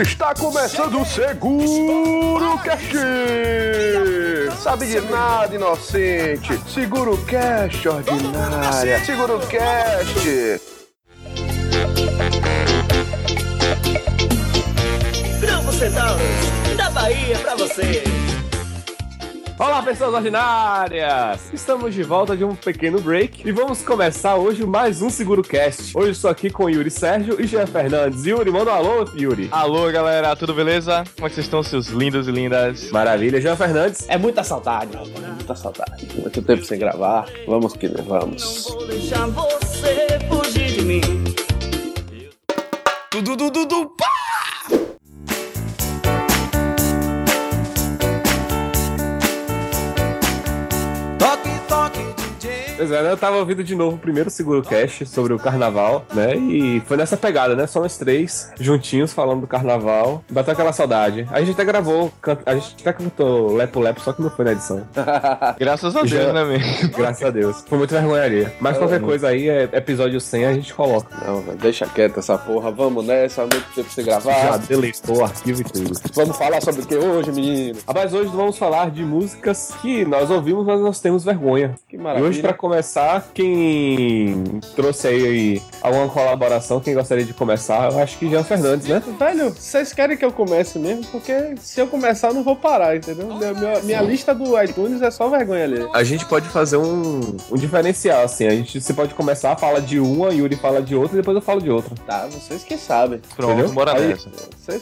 Está começando o Seguro Cast! Sabe de nada, inocente! Seguro Cast, ordinária! Seguro Cast! Grupo Centauros, da Bahia pra você. Olá, pessoas ordinárias! Estamos de volta de um pequeno break e vamos começar hoje mais um Seguro Cast. Hoje estou aqui com Yuri Sérgio e Jean Fernandes. Yuri, manda um alô, Yuri. Alô, galera, tudo beleza? Como é que vocês estão, seus lindos e lindas? Maravilha, Jean Fernandes. É muita saudade, rapaz. Muita saudade. Muito tempo sem gravar. Vamos que vamos. Vou deixar você fugir de mim. Tudo, tudo, tudo, pá! Toque Pois é, né? Eu tava ouvindo de novo o primeiro Seguro Cast sobre o carnaval, né? E foi nessa pegada, né? Só nós três juntinhos falando do carnaval. Bateu aquela saudade. A gente até gravou, a gente até cantou Lepo Lepo, só que não foi na edição. Graças a Deus, Já- né, mesmo? Graças a Deus. Foi muito vergonharia. Mas qualquer coisa aí, é episódio 100, a gente coloca. Não, velho, deixa quieto essa porra. Vamos nessa, muito tempo sem gravar. Já deletou o arquivo e tudo. Vamos falar sobre o que hoje, menino? Rapaz, hoje vamos falar de músicas que nós ouvimos, mas nós temos vergonha. Que E maravilha. hoje, pra começar, quem trouxe aí alguma colaboração, quem gostaria de começar, eu acho que Jean Fernandes, né? Velho, vocês querem que eu comece mesmo? Porque se eu começar, eu não vou parar, entendeu? Minha, minha- minha lista do iTunes é só vergonha ali. A gente pode fazer um, um diferencial, assim. A gente, você pode começar, fala de uma, Yuri fala de outra, e depois eu falo de outra. Tá, vocês que sabem. Pronto, Entendeu? bora Aí- nessa.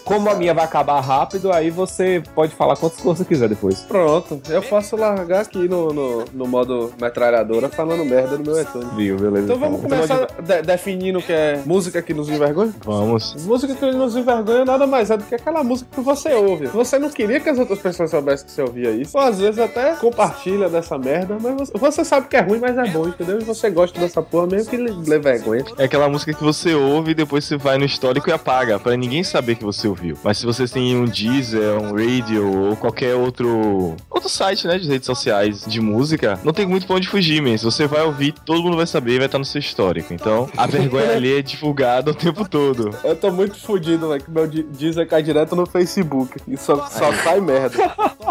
Como a minha vai acabar rápido, aí você pode falar quantas coisas você quiser depois. Pronto, eu posso largar aqui no, no, no modo metralhadora falando merda no meu iTunes. Viu, beleza. Então vamos começar de- definindo o que é música que nos envergonha? Vamos. Música que nos envergonha nada mais é do que aquela música que você ouve. Você não queria que as outras pessoas soubessem que você ouvia isso. Ou às vezes até compartilha dessa merda, mas você, você sabe que é ruim, mas é bom, entendeu? E você gosta dessa porra mesmo que lhe vergonha. É aquela música que você ouve e depois você vai no histórico e apaga, pra ninguém saber que você ouviu. Mas se vocês têm um Deezer, um Radio ou qualquer outro outro site, né, de redes sociais de música, não tem muito pra onde fugir, man. Você vai ouvir, todo mundo vai saber e vai estar no seu histórico. Então, a vergonha ali é divulgada o tempo todo. Eu tô muito fudido, velho, que meu Deezer cai direto no Facebook. E só, só sai merda.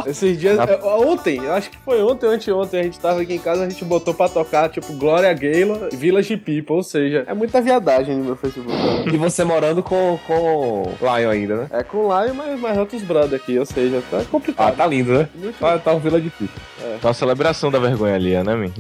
Esses dias. é, Ontem, eu acho que foi ontem ou anteontem, a gente tava aqui em casa, a gente botou pra tocar, tipo, Glória Gaynor, Village People, ou seja, é muita viadagem no meu Facebook. né? E você morando com, com Lion ainda, né? É com Lion, mas mais outros brother aqui, ou seja, tá Ah, complicado. tá lindo, né? Muito Tá, tá um Vila de Pipa. Tá uma celebração da vergonha ali, né, man?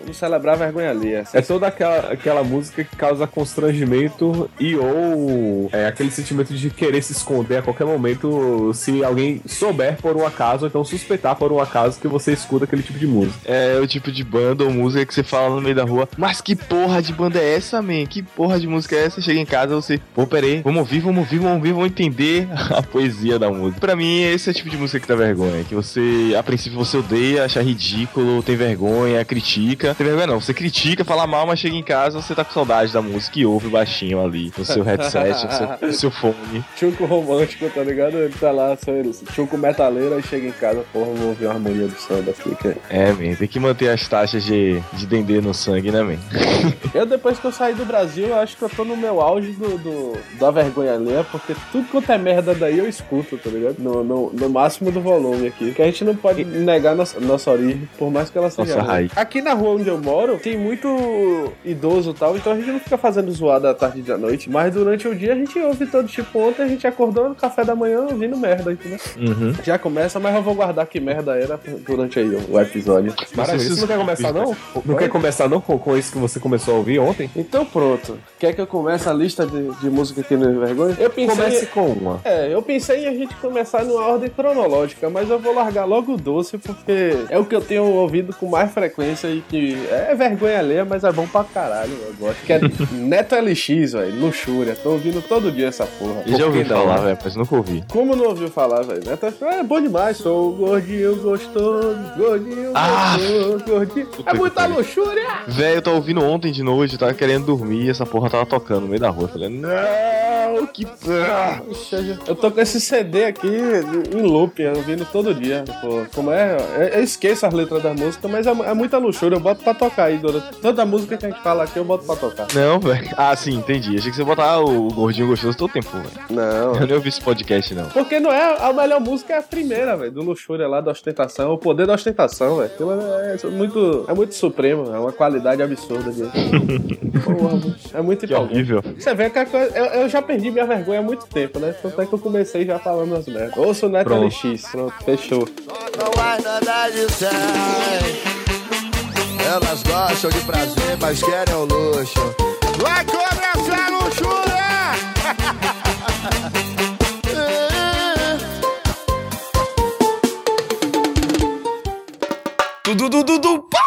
Vamos celebrar a vergonha ali. É toda aquela, aquela música que causa constrangimento e ou é, aquele sentimento de querer se esconder a qualquer momento se alguém souber por um acaso, ou então suspeitar por um acaso que você escuta aquele tipo de música. É o tipo de banda ou música que você fala no meio da rua, mas que porra de banda é essa, man? Que porra de música é essa? Chega em casa, você, pô, peraí, vamos ouvir, vamos ouvir, vamos ouvir, vamos entender a poesia da música. Pra mim, esse é o tipo de música que dá vergonha, que você, a princípio, você odeia, acha ridículo, tem vergonha, critica. Tem vergonha não, você critica, fala mal, mas chega em casa, você tá com saudade da música e ouve baixinho ali, no seu headset, no seu, no seu fone. Chuco romântico, tá ligado? Ele tá lá, só ele, chuco metaleiro, aí chega em casa, porra, vou ouvir uma harmonia do samba aqui. Que... É, man, tem que manter as taxas de, de dendê no sangue, né, man? Eu, depois que eu saí do Brasil, eu acho que eu tô no meu auge do, do- da vergonha alheia, porque tudo quanto é merda daí eu escuto, tá ligado? No, no, no máximo do volume aqui. Que a gente não pode negar nossa, nossa origem, por mais que ela seja. Nossa raiz. Aqui na rua onde eu moro, tem muito idoso e tal, então a gente não fica fazendo zoada à tarde e à noite, mas durante o dia a gente ouve todo tipo. Ontem a gente acordou no café da manhã ouvindo merda, entendeu? Uhum. Já começa, mas eu vou guardar que merda era durante aí o, episódio. Maravilha. Você não quer começar, não? Não quer começar, não, com, com isso que você começou a ouvir ontem? Então pronto. Quer que eu comece a lista de, de música aqui no Vergonha? Eu pensei. Comece com uma. É, eu pensei em a gente começar numa ordem cronológica, mas eu vou largar logo o doce porque é o que eu tenho ouvido com mais frequência e que é vergonha alheia, mas é bom pra caralho, eu gosto. Que é Neto LX, velho, luxúria. Tô ouvindo todo dia essa porra. Eu já ouvi que falar, velho, mas nunca ouvi. Como não ouviu falar, velho? Neto LX é bom demais. Sou gordinho gostoso, gordinho Ah! gostoso, gordinho. É que muita luxúria! Velho, eu tava ouvindo ontem de noite, tava querendo dormir e essa porra tava tocando no meio da rua. Falei, não, que. Ah! Ixi, Eu tô com esse CD aqui em loop, ouvindo todo dia. Pô, como é? Eu- esqueço as letras da música, mas é, é muita luxúria. Eu boto pra tocar aí, Dora. Toda música que a gente fala aqui eu boto pra tocar. Não, velho. Ah, sim, entendi. Achei que você botar o gordinho gostoso todo tempo, velho. Não. Eu nem ouvi esse podcast, não. Porque não é a melhor música, é a primeira, velho, do Luxúria lá, da ostentação, o poder da ostentação, velho. Aquilo É, é muito, é muito supremo, é uma qualidade absurda. Porra, é muito Que empolgante. horrível. Você vê que a coisa, eu, eu já perdi minha vergonha há muito tempo, né? Tanto é que eu comecei já falando as merdas. Ouça o Neto Pronto. LX, pronto, fechou. Não há nada de sem. Elas gostam de prazer, mas querem o luxo. Vai começar a luxúria! Tudo, tudo, tudo, pá!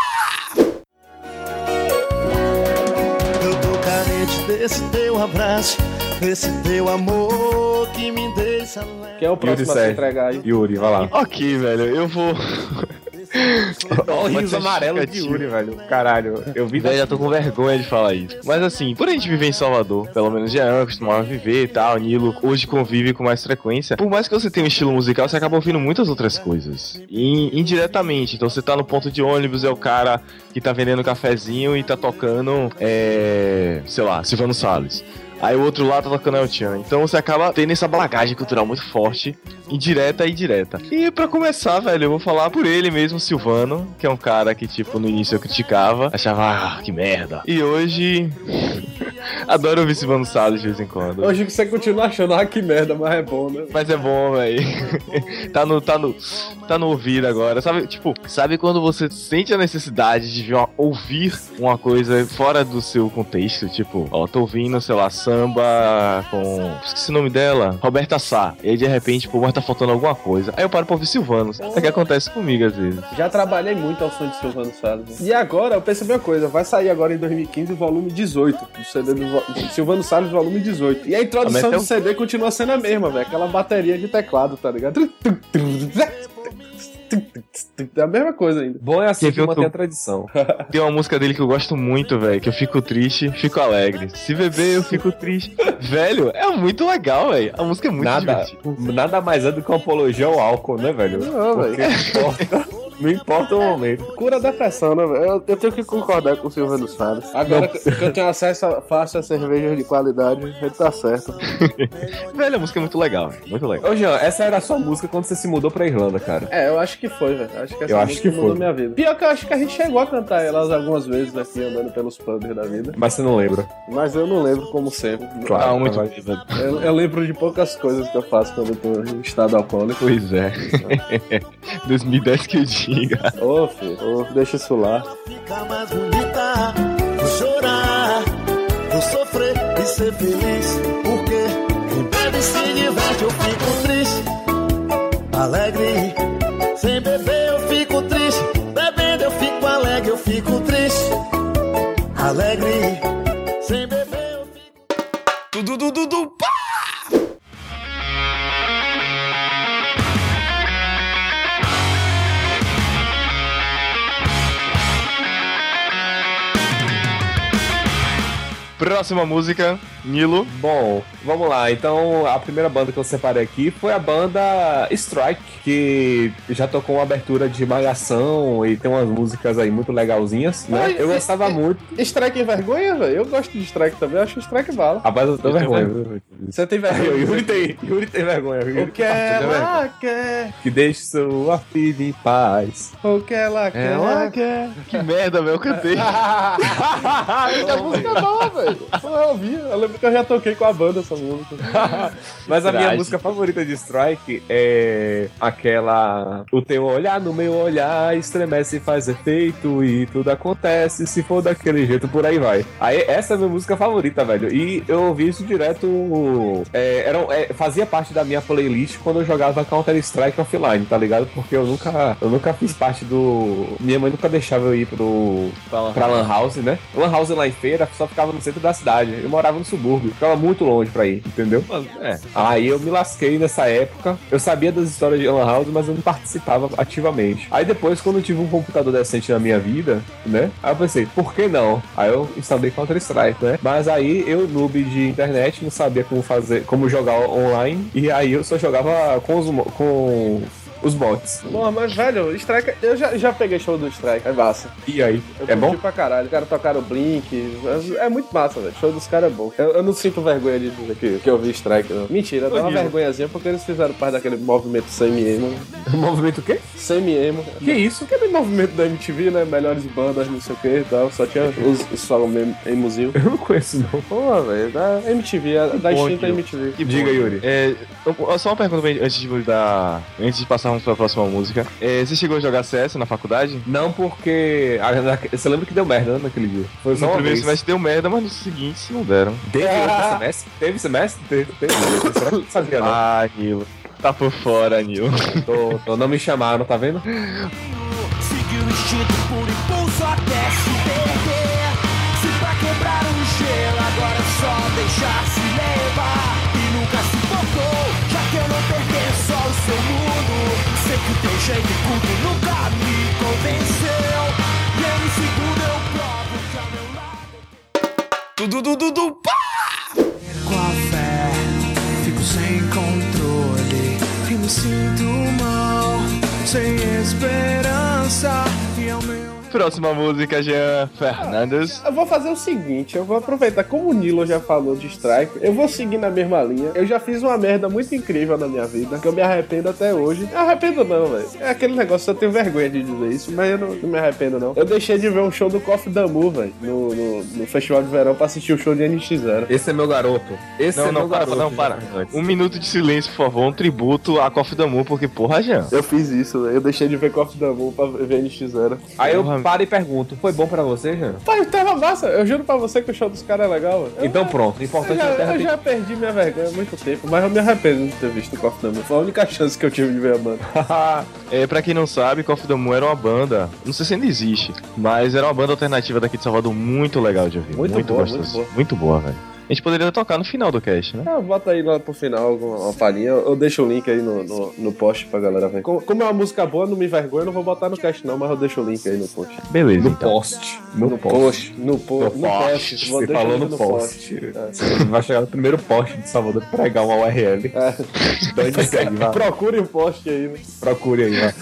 Eu tô carente desse teu abraço, desse teu amor que me deixa leve. Quem é o próximo a se entregar aí? Yuri, vai lá. Ok, velho, eu vou. Olha o riso amarelo de. Yuri, velho. Caralho, eu vi Velho, já tô com vergonha de falar isso. Mas assim, por a gente viver em Salvador, pelo menos já é costumava viver e tal, Nilo hoje convive com mais frequência. Por mais que você tenha um estilo musical, você acaba ouvindo muitas outras coisas. E indiretamente. Então você tá no ponto de ônibus, é o cara que tá vendendo cafezinho e tá tocando, é. sei lá, Silvano Salles. Aí o outro lá tá tocando El Chan. Então você acaba tendo essa bagagem cultural muito forte, indireta e direta. E pra começar, velho, eu vou falar por ele mesmo, Silvano, que é um cara que, tipo, no início eu criticava, achava, ah, que merda. E hoje. Adoro ouvir Silvano Salles de vez em quando. Hoje que você continua achando, ah, que merda, mas é bom, né? Mas é bom, velho. tá no, tá no, tá no ouvido agora. Sabe, tipo, sabe quando você sente a necessidade de uma- ouvir uma coisa fora do seu contexto? Tipo, ó, tô ouvindo, sei lá, samba com. Esqueci o nome dela. Roberta Sá. E aí de repente, pô, mas tá faltando alguma coisa. Aí eu paro pra ouvir Silvano. É o que acontece comigo às vezes. Já trabalhei muito ao som de Silvano Salles. E agora, eu percebi uma coisa, vai sair agora em 2015 o volume 18, do CD do Silvano Salles, volume 18. E a introdução do CD continua sendo a mesma, velho. Aquela bateria de teclado, tá ligado? É a mesma coisa ainda. Bom é assim que tu- a tradição. Tem uma música dele que eu gosto muito, velho. Que eu fico triste, fico alegre. Se beber, eu fico triste. velho, é muito legal, velho. A música é muito Nada, divertida. nada mais é do que uma apologia ao álcool, né, velho? Não, Porque não importa, o momento. Cura a depressão, né, velho? Eu, eu tenho que concordar com o Silvano Salles. Agora que que eu tenho acesso a, fácil a cervejas de qualidade, ele tá certo. Velho, a música é muito legal, velho. Muito legal. Ô, Jean, essa era a sua música quando você se mudou pra Irlanda, cara. É, eu acho que foi, velho. Acho que essa Eu acho música que mudou foi. minha vida. Pior que eu acho que a gente chegou a cantar elas algumas vezes aqui, andando pelos pubs da vida. Mas você não lembra. Mas eu não lembro como sempre. Claro. Ah, muito vai. bêbado. Eu, eu lembro de poucas coisas que eu faço quando eu tô em estado alcoólico. Pois é. 2010 que eu diga. Ô, filho, ô, deixa isso lá. Fica mais bonita, vou chorar, vou sofrer e ser feliz. Porque quem bebe se diverte, eu fico triste, alegre. Sem beber, eu fico triste. Bebendo, eu fico alegre, eu fico triste, alegre. Sem beber, eu fico. Tudo, tudo, pá! Próxima música, Nilo. Bom, vamos lá. Então, a primeira banda que eu separei aqui foi a banda Strike, que já tocou uma abertura de Malhação e tem umas músicas aí muito legalzinhas, né? Ai, Eu gostava e- muito. Strike em vergonha, velho? Eu gosto de strike também, eu acho strike bala. Rapaz, eu tô Eu tenho vergonha. Você tem vergonha? Yuri tem, Yuri tem vergonha. O que é ela quer? Que deixe sua filha em paz. O que ela quer? Ela quer. Que merda, velho. Eu cantei. Essa música é boa, velho. Eu ouvi, eu lembro que eu já toquei com a banda essa música. Mas a minha música favorita de Strike é aquela. O teu olhar no meu olhar estremece e faz efeito e tudo acontece. Se for daquele jeito, por aí vai. Aí, essa é a minha música favorita, velho. E eu ouvi isso direto. é, era, é, fazia parte da minha playlist quando eu jogava Counter-Strike offline, tá ligado? Porque eu nunca, eu nunca fiz parte do. Minha mãe nunca deixava eu ir pro. pra Lan House, né? Lan House lá em feira só ficava no centro da cidade. Eu morava no subúrbio, ficava muito longe pra ir, entendeu? É. Aí eu me lasquei nessa época. Eu sabia das histórias de Lan House, mas eu não participava ativamente. Aí depois, quando eu tive um computador decente na minha vida, né? Aí eu pensei, por que não? Aí eu instalei Counter-Strike, né? Mas aí eu, noob de internet, não sabia como fazer, como jogar online. E aí eu só jogava com os, com os bots. Porra, mas velho, Strike, eu já, já peguei show do Strike, é massa. E aí? Eu É bom? pra caralho. Os caras tocaram Blink. É, é muito massa, velho. Show dos caras é bom. Eu, eu não sinto vergonha de dizer que, que eu vi Strike, não. Mentira, dá uma vergonhazinha porque eles fizeram parte daquele movimento semi-emo. Movimento o quê? Semi-emo. Que isso? Aquele movimento da MTV, né? Melhores bandas, não sei o que e tal. Só tinha os, os só o mesmo emozinho. Eu não conheço, não. Pô, velho, da MTV, a- da extinta. MTV. Que Diga, bom. Yuri. É, eu- só uma pergunta pra- antes de dar. Antes de passarmos pra próxima música. É, você chegou a jogar CS na faculdade? Não porque. Você lembra que deu merda né, naquele dia? Foi só No uma primeiro vez. semestre deu merda, mas no seguinte não deram. Teve Ah. outro semestre? Teve semestre? Teve, teve. Será que não sabia, não? Ah, Nilo. Tá por fora, Nilo. Tô, tô- não me chamaram, tá vendo? Seguir o instinto por impulso até se perder. Se pra quebrar o gelo, agora é só deixar se levar. E nunca se tocou, já que eu não pertenço ao seu mundo. Que tem jeito tudo nunca me convenceu. E em um segundo eu provo que ao meu lado. Tudo, tudo, tudo, pá! Com a fé, fico sem controle. E me sinto mal, sem esperança. E ao meu. Próxima música, Jean Fernandes. Eu vou fazer o seguinte, eu vou aproveitar, como o Nilo já falou de Strike, eu vou seguir na mesma linha. Eu já fiz uma merda muito incrível na minha vida, que eu me arrependo até hoje. Me arrependo não, velho. É aquele negócio, eu tenho vergonha de dizer isso, mas eu não, não me arrependo não. Eu deixei de ver um show do Coffee Damu, velho, no, no, no Festival de Verão pra assistir o show de NX0. Esse é meu garoto. Esse Não, é não, meu para, garoto. não, para. Um minuto de silêncio, por favor. Um tributo a Coffee Damu, porque porra, Jean. Eu fiz isso, velho. Eu deixei de ver Coffee Damu pra ver NX0. Aí eu Porra. paro e pergunto: foi bom pra você, Jean? Pai, tava massa. Eu juro pra você que o show dos caras é legal. Eu- Então pronto. O Eu importante já, é terra eu já perdi minha vergonha há muito tempo, mas eu me arrependo de ter visto o Coffee Damu. Foi a única chance que eu tive de ver a banda. É, pra quem não sabe, Coffee Damu era uma banda, não sei se ainda existe, mas era uma banda alternativa daqui de Salvador muito legal de ouvir. Muito Muito, boa, gostoso. muito boa. Muito boa, velho. A gente poderia tocar no final do cast, né? Ah, bota aí lá pro final alguma uma palhinha. Eu deixo o link aí no, no, no post pra galera ver. Como, como é uma música boa, não me envergonha, eu não vou botar no cast não, mas eu deixo o link aí no post. Beleza, No então. post. No, No post. post, no, po No no post. post. Você falou no post. É. Você vai chegar no primeiro post de Salvador pregar uma URL. É. Então a gente segue, vai. Procure o post aí, né? Procure aí, vai.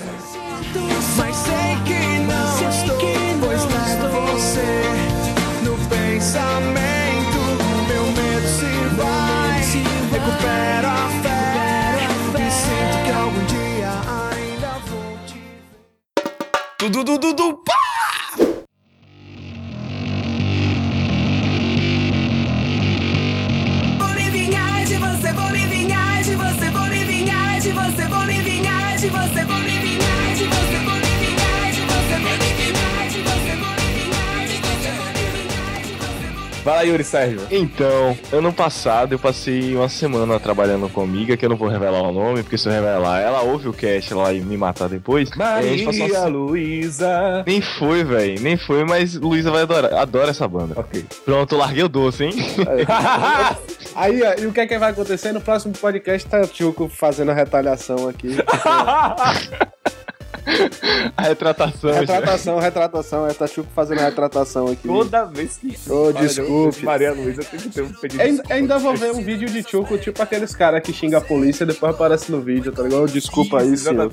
Sérgio. Então, ano passado eu passei uma semana trabalhando com amiga, que eu não vou revelar o nome, porque se eu revelar, ela ouve o cast lá e me matar depois. A Maria uma... Luísa. Nem foi, velho, nem foi, mas Luísa vai adorar, adora essa banda. Ok. Pronto, larguei o doce, hein? Aí, ó, e o que é que vai acontecer? No próximo podcast tá o Tchuco fazendo a retaliação aqui. A retratação. já. retratação, retratação. É tá Tchuco fazendo a retratação aqui. Toda vez que. Ô, Olha, desculpe. eu- Maria Luísa tem que ter um pedido. Ainda, ainda vou ver um vídeo de Tchuco, tipo aqueles caras que xingam a polícia e depois aparece no vídeo, tá ligado? Desculpa aí, senhor.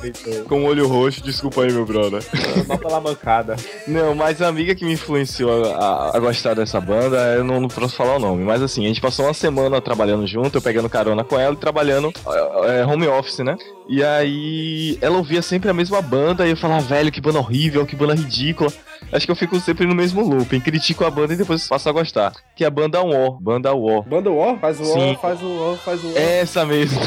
Com o olho roxo, desculpa aí, meu brother. Só pela mancada. Não, mas a amiga que me influenciou a, a- a gostar dessa banda, eu não, não posso falar o nome, mas assim, a gente passou uma semana trabalhando junto, eu pegando carona com ela e trabalhando é, é, home office, né? E aí ela ouvia sempre a mesma banda e eu falava, velho, que banda horrível, que banda ridícula. Acho que eu fico sempre no mesmo looping, critico a banda e depois passo a gostar. Que é a banda War, banda War. Banda War? Faz o War, faz o War, faz o War. Essa mesmo.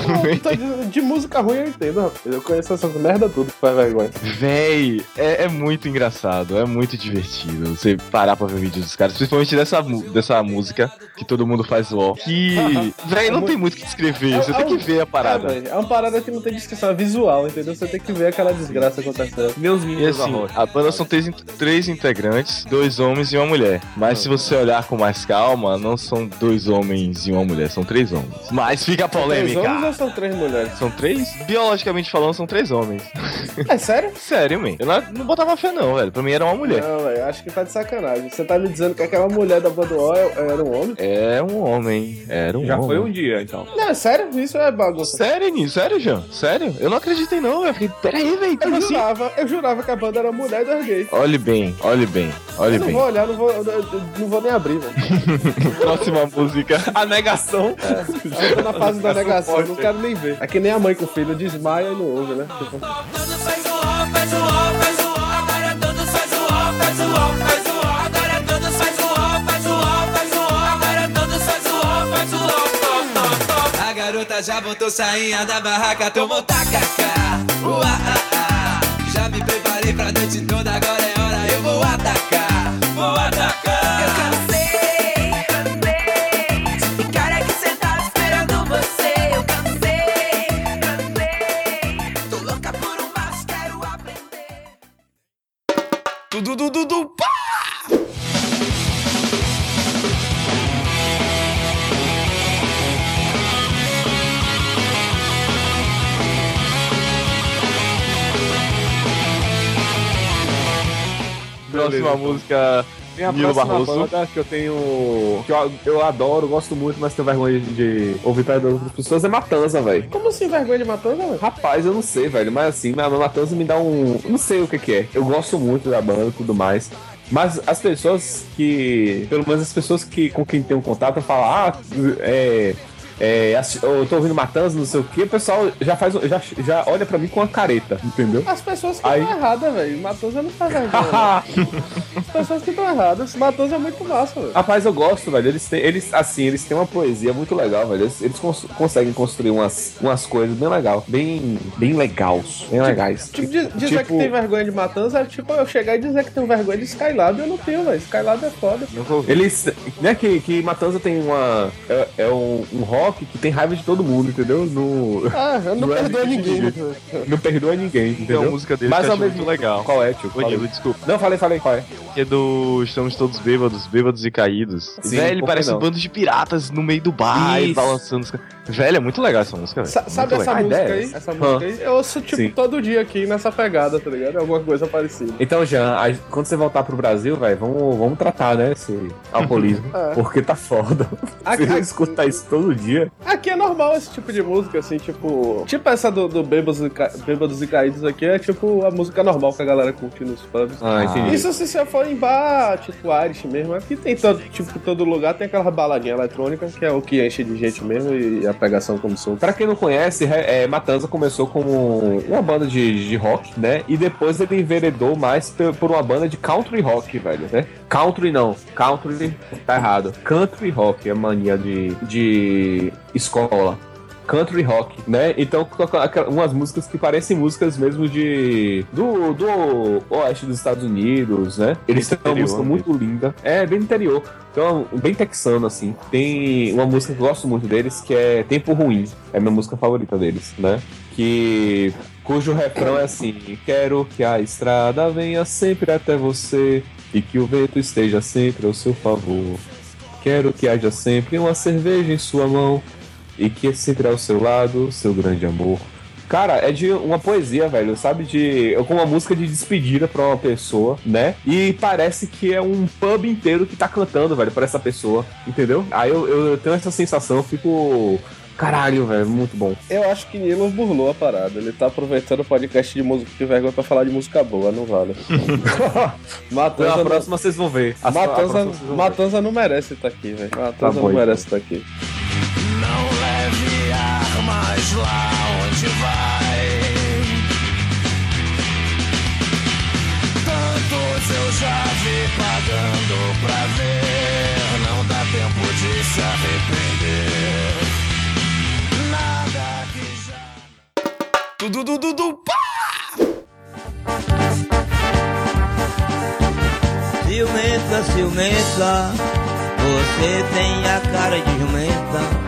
Pô, de, de música ruim eu entendo, rapaz. Eu conheço essas merda tudo que faz vergonha. Véi, é, é muito engraçado, é muito divertido você parar pra ver vídeos dos caras, principalmente dessa, dessa música que todo mundo faz ó. Que, véi, não tem muito o que descrever, você É- tem é que ver a parada. É, é uma parada que não tem descrição, é visual, entendeu? Você tem que ver aquela desgraça acontecendo. Meus E meninos assim, da rocha. a banda são três, três integrantes, dois homens e uma mulher. Mas se você olhar com mais calma, não são dois homens e uma mulher, são três homens. Mas fica a Três polêmica. homens ou são três mulheres? São três? Biologicamente falando, são três homens. É sério? Sério, man. Eu não, não botava fé, não, velho. Pra mim era uma mulher. Não, velho, acho que tá de sacanagem. Você tá me dizendo que aquela mulher da banda O era um homem? É um homem. Era um Já homem. foi um dia, então. Não, é sério? Isso é bagunça. Sério, Ninho? Sério, Jean? Sério? Eu não acreditei, não, velho. Fiquei, peraí, velho. Eu assim? jurava, eu jurava que a banda era mulher e dois gays. Olhe bem, olhe bem, olhe Eu não bem. vou olhar, não vou, eu- eu não vou nem abrir, velho. Próxima música. A negação. Eu tô na fase da negação, eu não quero nem ver. É que nem a mãe com o filho desmaia e não ouve, né? Tipo. A garota já botou sainha da barraca, tomou tacacá. Ua, ah, ah. Já me preparei pra noite toda, agora é Próxima música, Minha Nilo próxima Barroso. banda que eu tenho. que eu, eu adoro, gosto muito, mas tenho vergonha de, de ouvir das outras pessoas é Matanza, velho. como assim vergonha de matança, velho? Rapaz, eu não sei, velho, mas assim, a Matanza me dá um. Não sei o que, que é. Eu gosto muito da banda e tudo mais. Mas as pessoas que. Pelo menos as pessoas que com quem tem um contato falam, ah, é. É, eu tô ouvindo Matanza, não sei o que, o pessoal já faz. Já, já olha pra mim com uma careta, entendeu? As pessoas que Aí- estão erradas, velho. Matanza não faz vergonha. não. As pessoas que estão erradas. Matanza é muito massa, velho. Rapaz, eu gosto, velho. Eles têm, eles, assim, eles têm uma poesia muito legal, velho. Eles, eles cons- conseguem construir umas, umas coisas bem legal, bem, bem legais, bem legais. Tipo, di- dizer que tem vergonha de Matanza é tipo eu chegar e dizer que tenho vergonha de Skylab. Eu não tenho, velho. Skylab é foda. Eles, né, que, que Matanza tem uma, é, é um, um rock que tem raiva de todo mundo, entendeu? No, Ah, eu não é de- ninguém. né? não perdoa ninguém, entendeu? uma música dele Mas ao mesmo muito legal. Qual é, tio? Falei. Nilo, desculpa. Não, falei, falei, qual é? Que é do Estamos Todos Bêbados, Bêbados e Caídos. Sim, Velho, parece não? um bando de piratas no meio do bar, e Isso. balançando os caras. Velho, é muito legal essa música, velho. Sa- sabe Muito essa legal. música é aí? essa. Música aí? Eu ouço, tipo, Sim. todo dia aqui nessa pegada, tá ligado? Alguma coisa parecida. Então, Jean, a- quando você voltar pro Brasil, velho, vamos, vamos tratar, né, esse alcoolismo. É. Porque tá foda. Aqui- Você escutar isso todo dia. Aqui é normal esse tipo de música, assim, tipo. Tipo essa do, do Bêbados, e Ca- Bêbados e Caídos aqui é tipo a música normal que a galera curte nos pubs. Ah, entendi. Isso se você for em bar, tipo Irish mesmo, aqui tem todo, tipo, todo lugar tem aquela baladinha eletrônica que é o que enche de gente mesmo e a pegação como som. Pra quem não conhece, é, Matanza começou como uma banda de, de rock, né? E depois ele enveredou mais por uma banda de country rock, velho, né? Country não, country tá errado. Country rock é mania de, de escola. Country rock, né? Então, toca umas músicas que parecem músicas mesmo de. do, do oeste dos Estados Unidos, né? Eles têm uma música né? muito linda. É, bem interior. Então, bem texano, assim. Tem uma música que eu gosto muito deles, que é Tempo Ruim. É a minha música favorita deles, né? Que. cujo refrão é assim: Quero que a estrada venha sempre até você e que o vento esteja sempre ao seu favor. Quero que haja sempre uma cerveja em sua mão e que sempre ao seu lado seu grande amor. Cara, é de uma poesia, velho, sabe? De. é Com uma música de despedida pra uma pessoa, né? E parece que é um pub inteiro que tá cantando, velho, pra essa pessoa, entendeu? Aí eu, eu tenho essa sensação, eu fico. Caralho, velho, muito bom. Eu acho que Nilo burlou a parada. Ele tá aproveitando o podcast de música de vergonha pra falar de música boa, não vale. Matanza, Na próxima vocês vão ver. Matanza. Matanza não merece estar aqui, velho. Matanza Tá não então. merece estar aqui. Lá onde vai. Tantos eu já vi pagando pra ver. Não dá tempo de se arrepender. Nada que já. Dudu, dudu, dudu, pá! Ciumenta, ciumenta, você tem a cara de jumenta.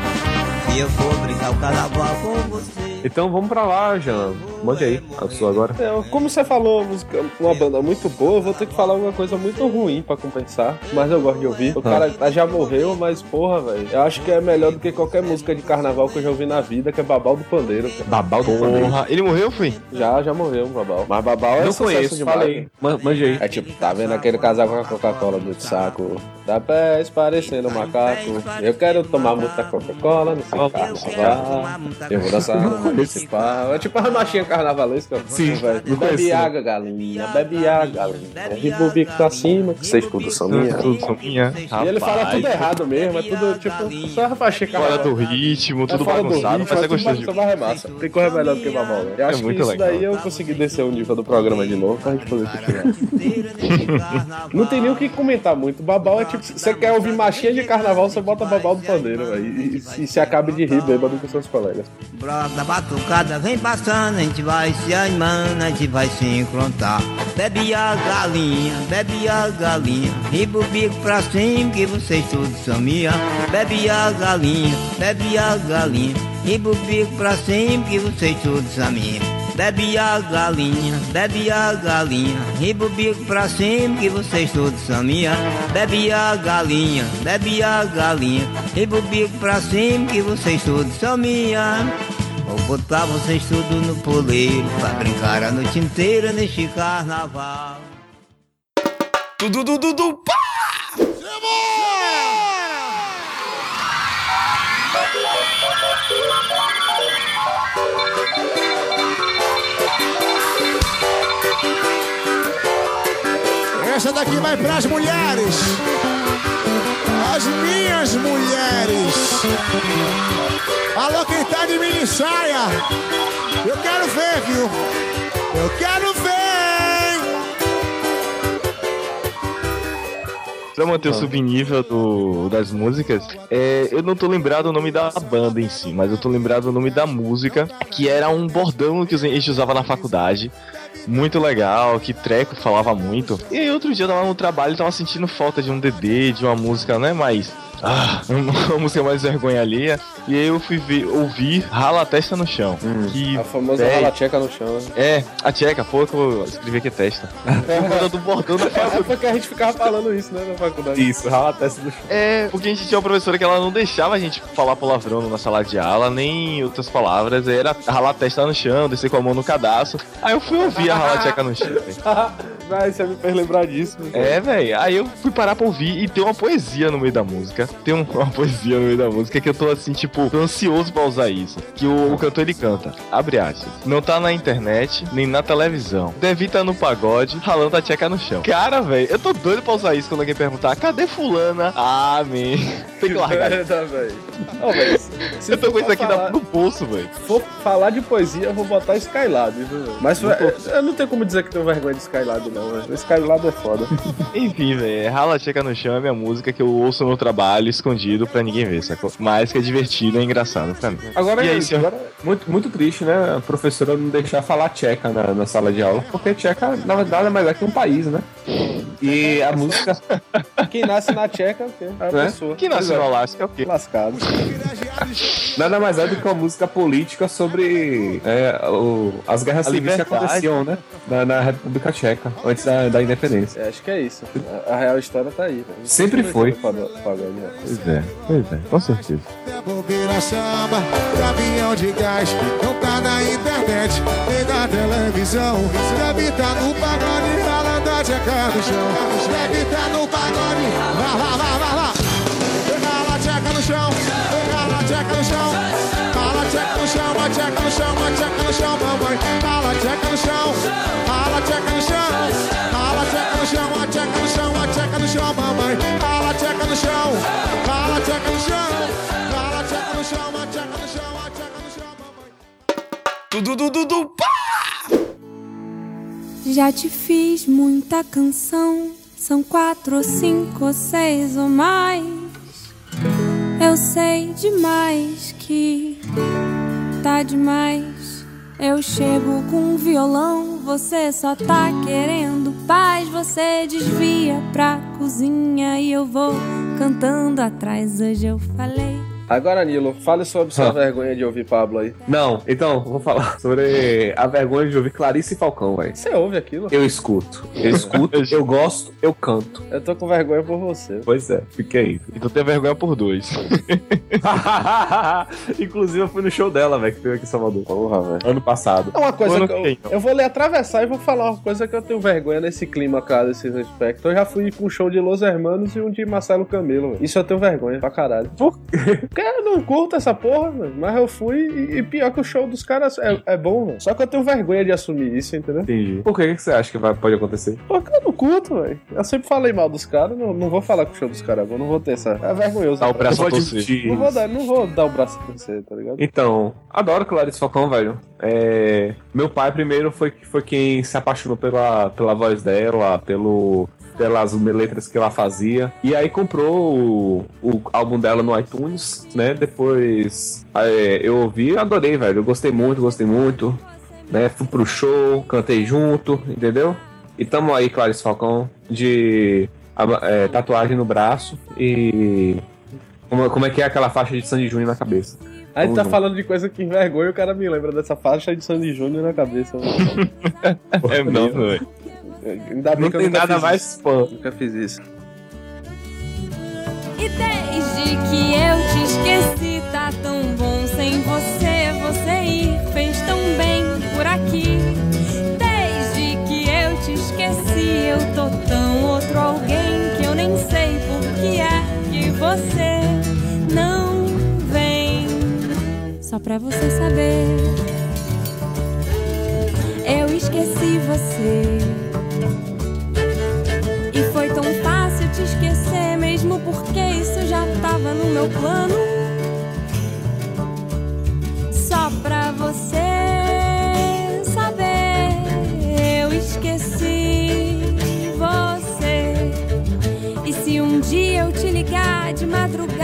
Se eu for brincar o carnaval com você. Então vamos pra lá, Jean. Mande aí, a sua agora. É, como você falou, música, uma banda muito boa, eu vou ter que falar uma coisa muito ruim pra compensar. Mas eu gosto de ouvir. O cara já morreu, mas porra, velho. Eu acho que é melhor do que qualquer música de carnaval que eu já ouvi na vida, que é Babal do Pandeiro. cara. Babal do Pandeiro. Porra, ele morreu, foi? Já, já morreu Babal. Mas Babal é Não sucesso conheço, demais. falei. Ma- Mande aí. É tipo, tá vendo aquele casal com a Coca-Cola do saco? Dá pés parecendo um macaco. Eu quero tomar muita Coca-Cola no seu carnaval. Eu vou dançar municipal. É tipo uma marchinha carnavalesca. Sim, velho. Bebe água, galinha. Bebe água, galinha. Riba o bico pra cima, que vocês tudo são minha. Tudo só minha. E ele fala tudo errado mesmo, é tudo tipo, só uma marchinha Fora do ritmo, É tudo bagunçado, ritmo, mas é gostoso mas é massa. Tem coisa melhor do que Babal, né? Eu acho que muito isso legal. daí eu consegui descer o nível do programa de novo pra gente poder continuar. Não tem nem o que comentar muito. Babal é tipo, você quer ouvir machinha de carnaval, você bota babal do pandeiro, velho. E, e, e se acabe de rir bêbado com seus colegas. Brota batucada vem passando, a gente vai se animando, a gente vai se encontrar. Bebe a galinha, bebe a galinha, riba o bico pra cima que vocês todos são minha. Bebe a galinha, bebe a galinha, riba o bico pra cima que vocês todos são minha. Bebe a galinha, bebe a galinha, riba o bico pra cima que vocês todos são minha. Bebe a galinha, bebe a galinha, riba o bico pra cima que vocês todos são minha. Vou botar vocês tudo no poleiro pra brincar a noite inteira neste carnaval. Tudo, tudo, tudo, pá! Essa daqui vai pras mulheres. As minhas mulheres. Alô, quem tá de mini saia? Eu quero ver, viu? Eu quero ver. Pra manter o subnível do, das músicas, é, eu não tô lembrado o nome da banda em si, mas eu tô lembrado o nome da música, que era um bordão que a gente usava na faculdade. Muito legal, que Treco falava muito. E aí outro dia eu tava no trabalho e tava sentindo falta de um DD, de uma música, né, mais. Ah, uma música mais vergonha alheia. E aí eu fui ver, ouvir Rala a Testa no Chão. Que A famosa véi, rala tcheca no chão. né? É, a tcheca, pô, que eu escrevi aqui é testa. É do bordão da É porque a gente ficava falando isso, né, na faculdade. Isso, rala a testa do chão. É, porque a gente tinha uma professora que ela não deixava a gente falar palavrão na sala de aula, nem outras palavras. Era ralar a testa no chão, descer com a mão no cadastro. Aí eu fui ouvir a rala tcheca no chão. Vai, você me fez lembrar disso. É, velho. Aí eu fui parar pra ouvir e tem uma poesia no meio da música. Tem um- uma poesia no meio da música que eu tô assim, tipo, tô ansioso pra usar isso. Que o, o cantor ele canta. Abre aspas. Não tá na internet, nem na televisão. Deve estar no pagode, ralando a tcheca no chão. Cara, velho, eu tô doido pra usar isso quando alguém perguntar: cadê fulana? Ah, man. Tem que largar. Merda, velho. Ô, velho, Eu tô com isso aqui falar- no bolso, velho. Se for falar de poesia, eu vou botar Skylab, viu? Mas eu, eu não tenho como dizer que tenho vergonha de Skylab, não, velho. O Skylab é foda. Enfim, velho, Rala Tcheca no Chão é minha música que eu ouço no trabalho, escondido pra ninguém ver, sacou? Mas que é divertido, é engraçado pra mim. Agora, E aí, é, senhor? agora muito, muito triste, né? A professora não deixar falar tcheca na, na sala de aula. Porque tcheca, na verdade, é mais é que um país, né? E a música. Quem nasce na Tcheca é o quê? É a Né? pessoa. Que nasceu no Alasca é o quê? Lascado. Nada mais é do que uma música política sobre é, o- as guerras A civis que aconteciam, né? Na, na República Tcheca, antes da, da independência. É, acho que é isso. A, a real história tá aí, velho. Sempre foi. Pagode, né? Pois é, pois é, com certeza. É bobeira samba, caminhão de gás, não tá na internet, nem na televisão. Deve tá no pagode, ralando a tcheca no chão. Deve tá no pagode, vá, vá, vá, vá, vá. Rala a tcheca no chão, rala a tcheca no chão. No chão, a tcheca no chão, a tcheca no chão, mamãe. Rala tcheca no chão, rala tcheca no chão. Rala tcheca no chão, a tcheca no chão, a tcheca no chão, mamãe. Rala tcheca no chão, rala tcheca no chão. Rala tcheca no chão, a tcheca no chão, a tcheca no chão, mamãe. Tudo, tudo, tudo, pá! Já te fiz muita canção, são quatro cinco ou seis ou mais. Eu sei demais que tá demais. Eu chego com um violão, você só tá querendo paz. Você desvia pra cozinha e eu vou cantando atrás. Hoje eu falei Agora, Nilo, fale sobre sua Ah. vergonha de ouvir Pablo aí. Não, então, vou falar sobre a vergonha de ouvir Clarice e Falcão, velho. Você ouve aquilo? Eu escuto. Eu escuto, eu gosto, eu canto. Eu tô com vergonha por você. Pois é, fica aí. Então tem vergonha por dois. Inclusive, eu fui no show dela, velho, que teve aqui em Salvador. Porra, velho. Ano passado. É uma coisa Ano que eu, então. eu vou ler atravessar e vou falar uma coisa que eu tenho vergonha nesse clima, cara, desses aspectos. Eu já fui com um show de Los Hermanos e um de Marcelo Camelo, velho. Isso eu tenho vergonha pra caralho. Por Porque eu não curto essa porra, velho. Mas eu fui e, e pior que o show dos caras é, é bom, velho. Só que eu tenho vergonha de assumir isso, entendeu? Entendi. Por que, o que você acha que vai, pode acontecer? Porque eu não curto, velho. Eu sempre falei mal dos caras, não, não vou falar que o show dos caras é bom, não vou ter essa. É vergonhoso. Dá o braço Eu a vou torcer. admitir Não vou, dar, não vou dar o braço pra você, tá ligado? Então, adoro Clarice Falcão, velho. É, meu pai primeiro foi, foi quem se apaixonou pela, pela voz dela, pelo, pelas letras que ela fazia. E aí comprou o, o álbum dela no iTunes, né? Depois é, eu ouvi, adorei, velho. Eu gostei muito, gostei muito. Né? Fui pro show, cantei junto, entendeu? E tamo aí, Clarice Falcão, de é, tatuagem no braço e. Como, como é que é aquela faixa de Sandy Júnior na cabeça? Aí Tamo tá junto. falando de coisa que envergonha e o cara me lembra dessa faixa de Sandy Júnior na cabeça. É não, velho. Ainda bem Não que eu tem nunca nada fiz mais isso. fã. Nunca fiz isso. E desde que eu te esqueci, tá tão bom sem você. Você ir fez tão bem por aqui. Desde que eu te esqueci, eu tô tão outro alguém que eu nem sei por que é que você não vem. Só pra você saber, eu esqueci você. Tão fácil te esquecer, mesmo porque isso já tava no meu plano. Só pra você saber, eu esqueci você. E se um dia eu te ligar de madrugada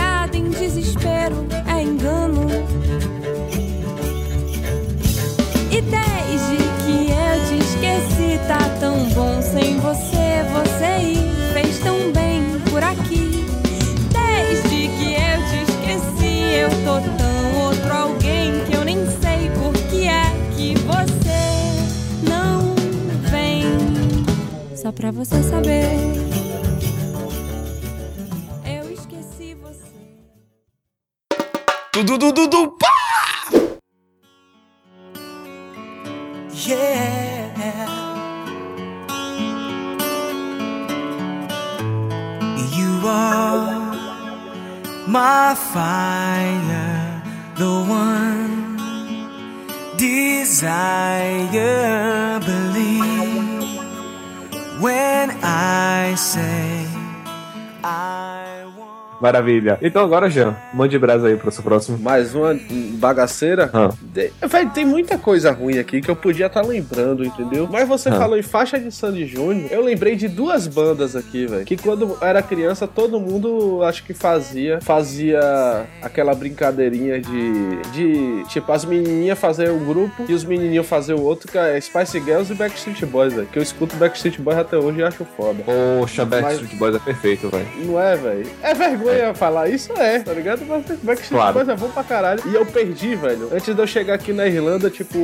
pra você saber, eu esqueci você. Tudo, tudo, Maravilha. Então agora, Jean, mande brasa aí pro seu próximo. Mais uma bagaceira. Ah. De- Véi, tem muita coisa ruim aqui que eu podia estar lembrando, entendeu? Mas você Ah. falou em faixa de Sandy Júnior. Eu lembrei de duas bandas aqui, velho. Que quando era criança, todo mundo acho que fazia. Fazia aquela brincadeirinha de. de tipo, as menininhas fazer um grupo e os menininhos fazer o outro, que é Spice Girls e Backstreet Boys, velho. Que eu escuto Backstreet Boys até hoje e acho foda. Poxa, Backstreet Boys é perfeito, velho. Não é, velho? É vergonha falar isso, é, tá ligado? Mas Backstreet Claro. Boys é bom pra caralho. E eu perdi, velho. Antes de eu chegar aqui na Irlanda, tipo,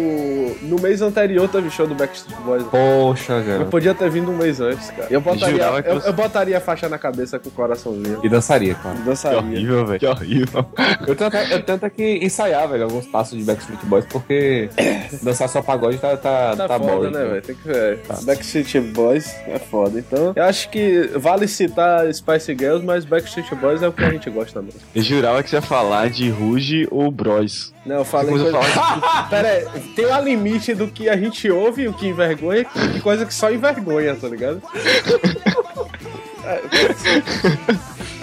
no mês anterior teve show do Backstreet Boys. Poxa, Eu Jean. podia ter vindo um mês antes, cara. Eu botaria, que eu, você- eu botaria a faixa na cabeça com o coraçãozinho. E dançaria, cara. E Que dançaria. horrível, velho. Que horrível. Eu tento, eu tento aqui ensaiar, velho, alguns passos de Backstreet Boys, porque dançar só pagode tá, tá, Tá, tá, foda, bom. né, então. velho? Tem que ver. Backstreet Boys é foda. Então, eu acho que vale citar Spice Girls, mas Backstreet Boys é o que a gente gosta mesmo. Eu jurava que você ia falar de Ruge ou Bros. Não, eu falei coisa... começou Pera aí, tem um limite do que a gente ouve, o que envergonha, e que coisa que só envergonha, tá ligado? É,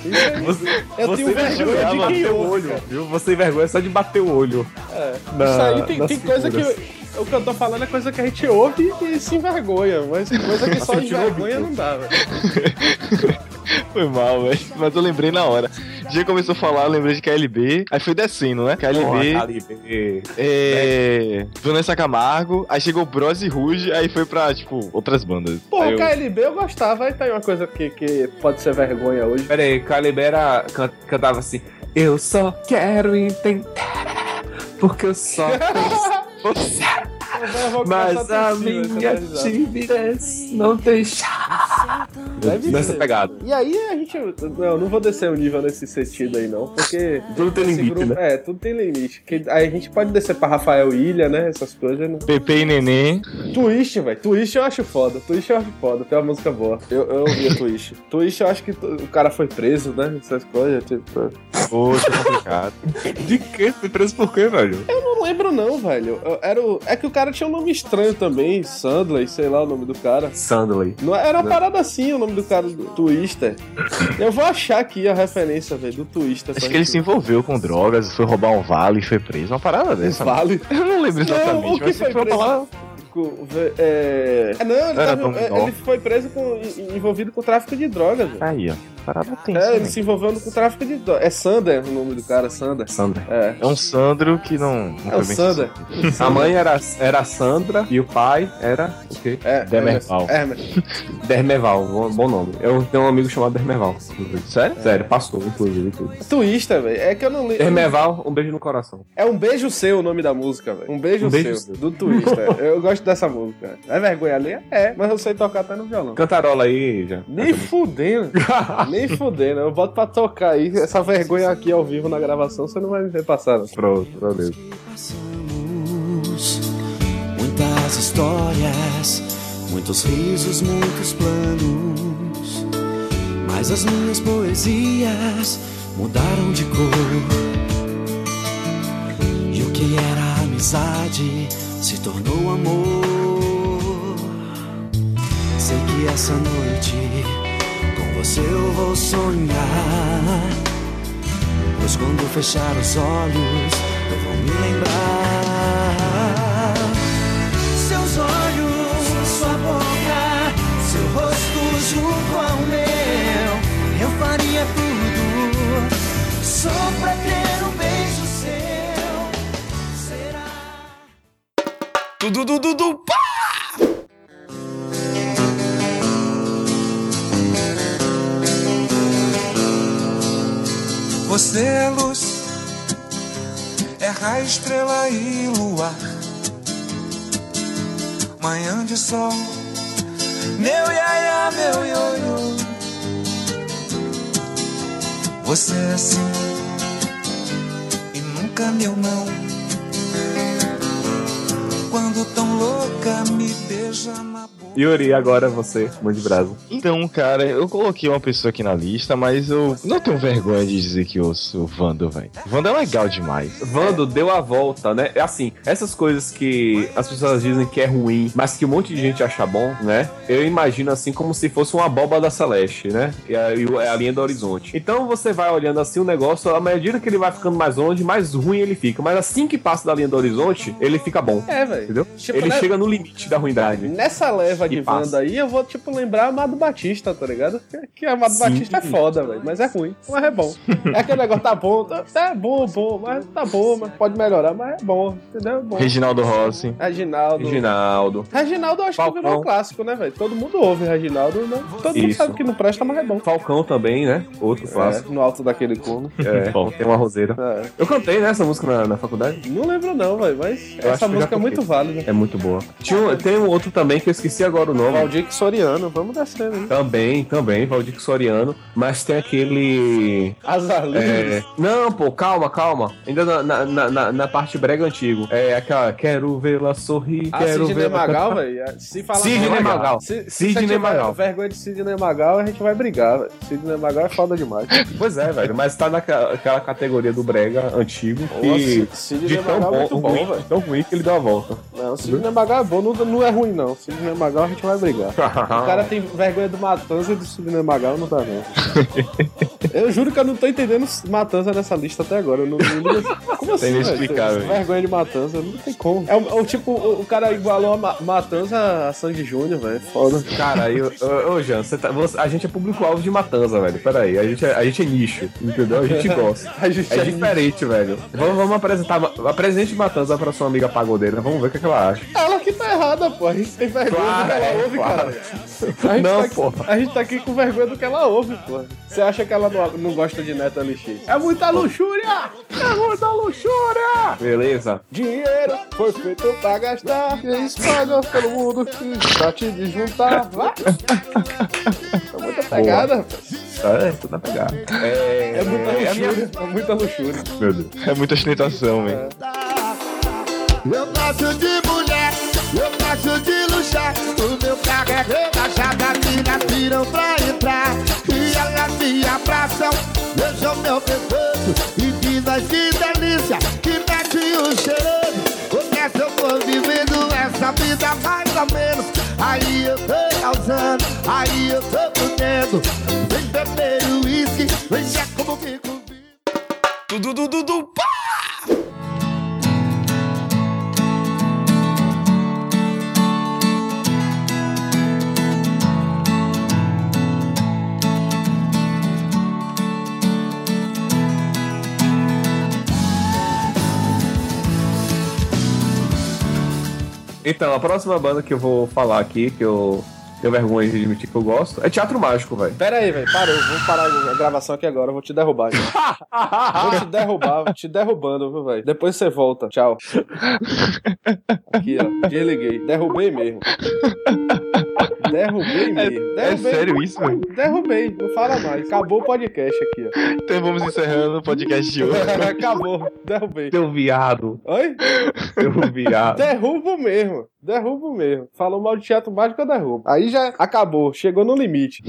aí. Você, Eu você tenho vergonha de quem teu ouve, olho, cara. viu? Você envergonha só de bater o olho. É. Na- Isso aí tem, tem coisa que. figuras. O que eu tô falando é coisa que a gente ouve e se envergonha, mas coisa que só envergonha não dá, velho. Foi mal, velho. Mas eu lembrei na hora. O dia começou a falar, eu lembrei de KLB. Aí foi descendo, né? KLB, Porra, Caribe. é... Vanessa Camargo. Aí chegou Bros e Ruge. Aí foi pra, tipo, outras bandas. Pô, Aí o eu- KLB eu gostava, aí tá aí uma coisa que, que pode ser vergonha hoje. Pera aí, Calibre era, can- cantava assim. Eu só quero entender. Porque eu só Mas a minha timidez não deixa. Deve Nessa ser. pegada. E aí a gente. Não, não vou descer o nível nesse sentido aí, não. Porque. Tudo tem limite, né? É, tudo tem limite. Que, aí a gente pode descer pra Rafael Ilha, né? Essas coisas. Né? Pepe e Neném. Twist, velho. Twist eu acho foda. Twist eu acho foda. Tem uma música boa. Eu, eu ouvi a Twist. Twist eu acho que o cara foi preso, né? Essas coisas. Tipo. Poxa, complicado. De que? Foi preso por quê, velho? Eu não lembro, não, velho. Eu- Era o... É que o cara tinha um nome estranho também. Sandley, sei lá o nome do cara. Sandley. Não, era uma Não. parada assim o nome do cara do Twister. Eu vou achar aqui a referência, velho, do Twister. Acho que ele se envolveu com drogas, foi roubar um vale e foi preso. Uma parada dessa. mano. Vale. Eu não lembro exatamente, Não, o que mas foi foi uma palavra. É... é, Não, ele, Era tava- é, ele foi preso com, en- envolvido com tráfico de drogas. Aí, ó. Parada tensa. É, ele né? se envolvendo com tráfico de drogas. É Sander o nome do cara, Sander. Sander. É. É um Sandro que não. não É o Sander. A mãe era, era Sandra e o pai era o quê? É, Demerval. Hermes. Dermeval, bom, bom nome. Eu tenho um amigo chamado Dermeval. Sério? Sério, passou, inclusive, tudo. Twister, velho. É que eu não lembro. Dermeval, um beijo no coração. É um beijo seu o nome da música, velho. Um beijo, Um beijo seu, seu. do Twister. eu gosto dessa música. É vergonha ali? É, mas eu sei tocar até no violão. Cantarola aí, já. Nem fudendo. Nem fudendo. Eu boto pra tocar aí. Essa vergonha aqui ao vivo na gravação, você não vai me ver passar. Não. Pronto, valeu. Passamos muitas histórias, muitos risos, muitos planos. Mas as minhas poesias mudaram de cor. E o que era amizade se tornou amor. Sei que essa noite você eu vou sonhar. Pois quando fechar os olhos, eu vou me lembrar. Seus olhos, sua boca, seu rosto junto ao meu. Eu faria tudo só pra ter um beijo seu. Será? Dudu, dudu, dudu, pá! É raio, estrela e luar. Manhã de sol, meu iaia, meu ioiô. Você é assim, e nunca meu não. Quando tão louca me beija. Yuri, agora você, mãe de brasa. Então, cara, eu coloquei uma pessoa aqui na lista, mas eu não tenho vergonha de dizer que eu sou Vando, velho. Vando é legal demais. Vando deu a volta, né? É assim, essas coisas que as pessoas dizem que é ruim, mas que um monte de gente acha bom, né? Eu imagino assim como se fosse uma boba da Celeste, né? E a, e o- é a linha do horizonte. Então você vai olhando assim o negócio, à medida que ele vai ficando mais longe, mais ruim ele fica. Mas assim que passa da linha do horizonte, ele fica bom. É, velho. Entendeu? Tipo, ele né? chega no limite da ruindade. Nessa leva de passa. aí, eu vou, tipo, lembrar Amado Batista, tá ligado? Que- Que Amado Sim. Batista é foda, velho. Mas é ruim. Mas é bom. É aquele negócio, tá bom, tá, tá bom, bom, mas tá bom, mas pode melhorar, mas é bom, entendeu? É bom. Reginaldo Rossi. Reginaldo. Reginaldo. Reginaldo eu acho que Falcão. virou um clássico, né, velho? Todo mundo ouve Reginaldo, né? Todo mundo Isso. sabe que não presta, mas é bom. Falcão também, né? Outro clássico. É, no alto daquele corno. É, tem uma roseira. É. Eu cantei né, essa música na, na faculdade. Não lembro não, velho, mas Eu essa que música é muito válida. É muito boa. Tinha tem um outro também que eu esqueci agora o nome. Valdir Soriano, vamos descendo, hein? Também, também, Valdir Soriano. Mas tem aquele. Azarlinho. É... Não, pô, calma, calma. Ainda na, na, na- na, parte brega antigo. É aquela. Quero vê-la sorrir, Ah, quero Sidney vê-la. Magal, cantar." velho. Se falar Sidney Magal. Se, se Sidney Magal. vergonha de Sidney Magal, a gente vai brigar, velho. Sidney Magal é foda demais. Pois é, velho. Mas tá naquela aquela categoria do brega antigo. Nossa, Sidney de tão Magal é bom, muito bom, velho. tão ruim que ele deu a volta. Não, Sidney Magal é bom, não, não é ruim, não. Sidney Magal a gente vai brigar. O cara tem vergonha do Matanza e do Sidney Magal, não dá, não. Eu juro que eu não tô entendendo Matanza nessa lista até agora. Eu não, não- como assim, Tem velho. Vergonha de Matanza, não tem como. É o, é o tipo, o, o cara igualou a Ma- Matanza a Sandy Júnior, velho. Foda. Cara, aí, ô, Jean, tá- você- a gente é público-alvo de matanza, velho. Pera aí, a gente é, a gente é nicho, entendeu? A gente gosta. A gente É é diferente, velho. Vamos, vamos apresentar. Apresente matanza pra sua amiga pagodeira. Vamos ver o que, é que ela acha. Ela que tá errada, pô. A gente tem vergonha Claro, que ela ouve, cara. A gente, Não, tá a gente tá aqui com vergonha do que ela ouve, pô. Você acha que ela não, não gosta de Neta LX? É muita luxúria! É muita luxúria! Beleza? Dinheiro foi feito pra gastar e espalha pelo mundo pra te desjuntar. Vai! É muita pegada, pô. É, tudo na pegada. É, É muita é luxúria. É muita luxúria. Meu Deus. É muita ostentação, velho. Eu eu gosto de luxar. O meu carro é rebaixado, minhas viram pra entrar. E elas me abraçam, beijam meu pescoço e dizem que delícia, que mete o cheiroso. Porque eu vou vivendo essa vida mais ou menos. Aí eu tô causando, aí eu tô podendo. Vem beber o uísque, vem ver como fico. Tudo, tudo, tudo, pá! Então, a próxima banda que eu vou falar aqui, que eu tenho vergonha de admitir que eu gosto, é Teatro Mágico, velho. Pera aí, velho. Parou. Vamos parar a gravação aqui agora. Eu vou te derrubar. vou te derrubar. Vou te derrubando, viu, velho? Depois você volta. Tchau. Aqui, ó. Desliguei. Derrubei mesmo. Derrubei mesmo. É Derrubei. sério isso, velho? Derrubei. Não fala mais. Acabou o podcast aqui, ó. Então vamos encerrando o podcast de hoje. Acabou. Derrubei. Seu viado. Oi? Seu viado. Derrubo mesmo. Derrubo mesmo. Falou mal de teatro mágico, eu derrubo. Aí já acabou. Chegou no limite.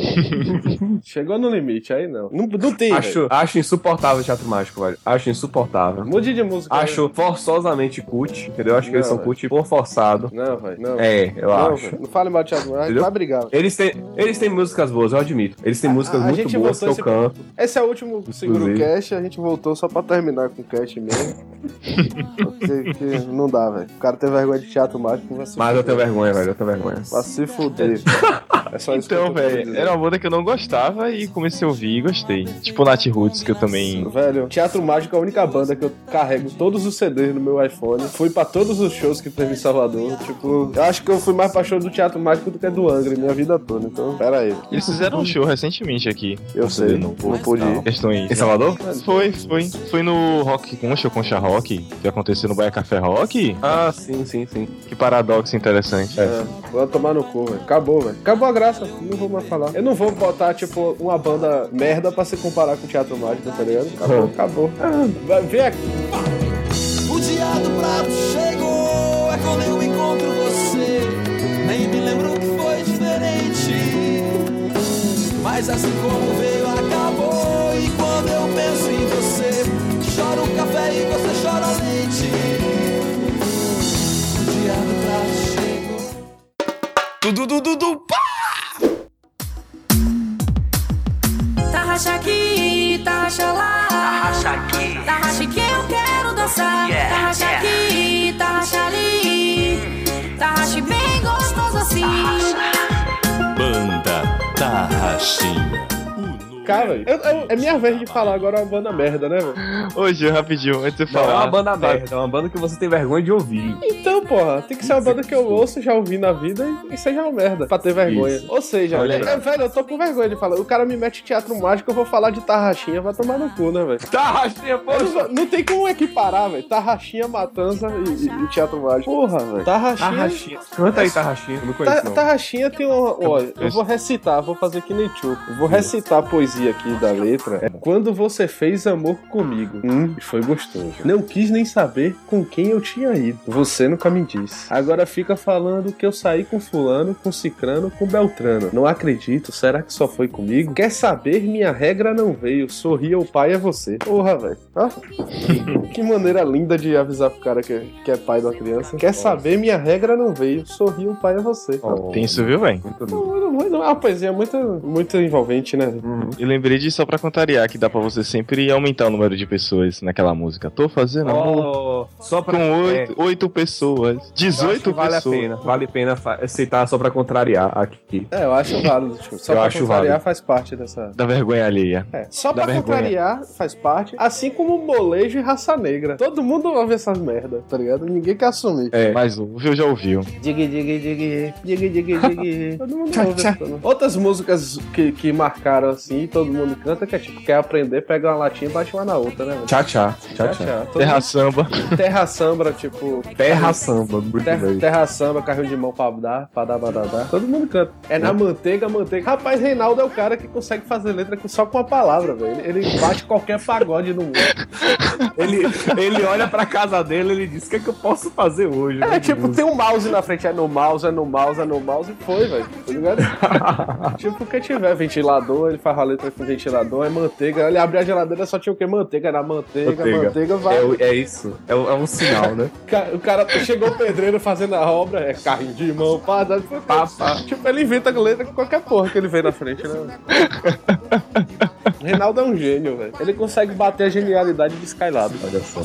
Chegou no limite. Aí não. Não, não tem. Acho, acho insuportável o Teatro Mágico, velho. Acho insuportável. Mude de música. Acho forçosamente cult, entendeu? Acho que eles Não, são velho. cult por forçado. Não, velho. Não. É, eu não, acho. Não fale mal de teatro mágico. Entendeu? Vai brigar. Eles têm, eles têm músicas boas, eu admito. Eles têm músicas a muito boas que eu canto. Esse é o último Seguro. Cast. A gente voltou só pra terminar com o cast mesmo. Porque que não dá, velho. O cara tem vergonha de teatro mágico. Se Mas eu tenho vergonha, velho. Eu tenho vergonha. Vai se fuder. É só isso que eu Então, velho, era uma banda que eu não gostava e comecei a ouvir e gostei. Tipo Nat Roots, que eu também. Velho, Teatro Mágico é a única banda que eu carrego todos os CDs no meu iPhone. Fui pra todos os shows que teve em Salvador. Tipo, eu acho que eu fui mais pra show do Teatro Mágico do que do Angra minha vida toda. Então, pera aí. Eles fizeram um show recentemente aqui. Eu sei, não, não pude ir. Questões. Em Salvador? Foi, foi. Foi no Rock Concha, Concha Rock, que aconteceu no Bahia Café Rock. Ah, sim, sim, sim. Que paradoxo interessante. É, vou tomar no cu, velho. Acabou, velho. Acabou a graça. Não vou mais falar. Eu não vou botar, tipo, uma banda merda pra se comparar com o Teatro Mágico, tá ligado? Acabou, acabou. Ah, vai- vem aqui. O dia do prato chegou, é quando eu encontro você. Nem me lembro que foi diferente. Mas assim como veio, acabou. E quando eu Tarraxinha. Velho, é minha vez de falar agora uma banda merda, né, velho? Hoje, rapidinho, antes de você Não, é falar. uma banda merda, é uma banda que você tem vergonha de ouvir. Então, porra, tem que ser uma banda que eu ouço, já ouvi na vida e, e seja uma merda, pra ter vergonha. Isso. Ou seja, Olha é, velho, eu tô com vergonha de falar. O cara me mete teatro mágico, eu vou falar de tarraxinha, vai tomar no cu, né, velho? Tarraxinha. Eu Não, não tem como equiparar, velho. Tarraxinha, matança e, e- e teatro mágico. Porra, velho. Tarraxinha. Tarraxinha. Canta aí, Tarraxinha. Eu não conheço. Tarraxinha tem uma. Olha, eu vou recitar, vou fazer que nem tio. Eu vou recitar a aqui da letra. É, Quando você fez amor comigo, hum, foi gostoso. Não quis nem saber com quem eu tinha ido. Você nunca me disse. Agora fica falando que eu saí com fulano, com cicrano, com beltrano. Não acredito, será que só foi comigo? Quer saber? Minha regra não veio. Sorria o pai é você. Porra, velho. Ó, que maneira linda de avisar pro cara que, é- que é pai da criança. Quer saber? Minha regra não veio. Sorria o pai é você. Tem isso, viu, velho? Não, não, não é uma poesia muito, muito envolvente, né? E lembrei disso só pra contrariar, que dá pra você sempre aumentar o número de pessoas naquela música. Tô fazendo amor Oh, só pra. com oito, oito pessoas. pessoas. Eu acho 18 que vale pessoas. a pena. Vale a pena aceitar só pra contrariar aqui. É, eu acho válido. Tipo, só Eu pra acho contrariar válido. faz parte dessa. Da vergonha alheia. É, só Dá pra vergonha. contrariar faz parte, assim como molejo e raça negra. Todo mundo ouve essas merda, tá ligado? Ninguém quer assumir. É. Mas ouviu, já ouviu. Dig, dig, dig, dig, dig, dig. Todo mundo ouve essa? Outras músicas que, que marcaram assim, todo mundo canta, que é tipo, quer aprender, pega uma latinha e bate uma na outra, né? Tchá, tchá. Tchá, tchá. Todo Terra mundo- samba. Terra samba, tipo. Terra samba, muito Terra, bem. terra samba, carrinho de mão pra dar, pra dar, pra dar, dar. Todo mundo canta. É na manteiga, manteiga. Rapaz, Reinaldo é o cara que consegue fazer letra com- só com a palavra, velho. Ele, bate qualquer pagode no mundo. Ele, ele olha pra casa dele e ele diz: O que é que eu posso fazer hoje? É, tipo, tem um mouse na frente, é no mouse, é no mouse, é no mouse e foi, velho. Tá ligado? tipo, o que tiver, ventilador, ele faz a letra com ventilador, é manteiga. Ele abre a geladeira, só tinha o quê? Manteiga, era manteiga, manteiga, vai. É, é isso. É, é um sinal, né? O cara chegou pedreiro fazendo a obra, é carrinho de mão, pá, dá- pá, pá. Tipo, ele inventa letra com qualquer porra que ele vê na frente, né? Reinaldo é um gênio, velho. Ele consegue bater a genialidade de Skylab. Olha só.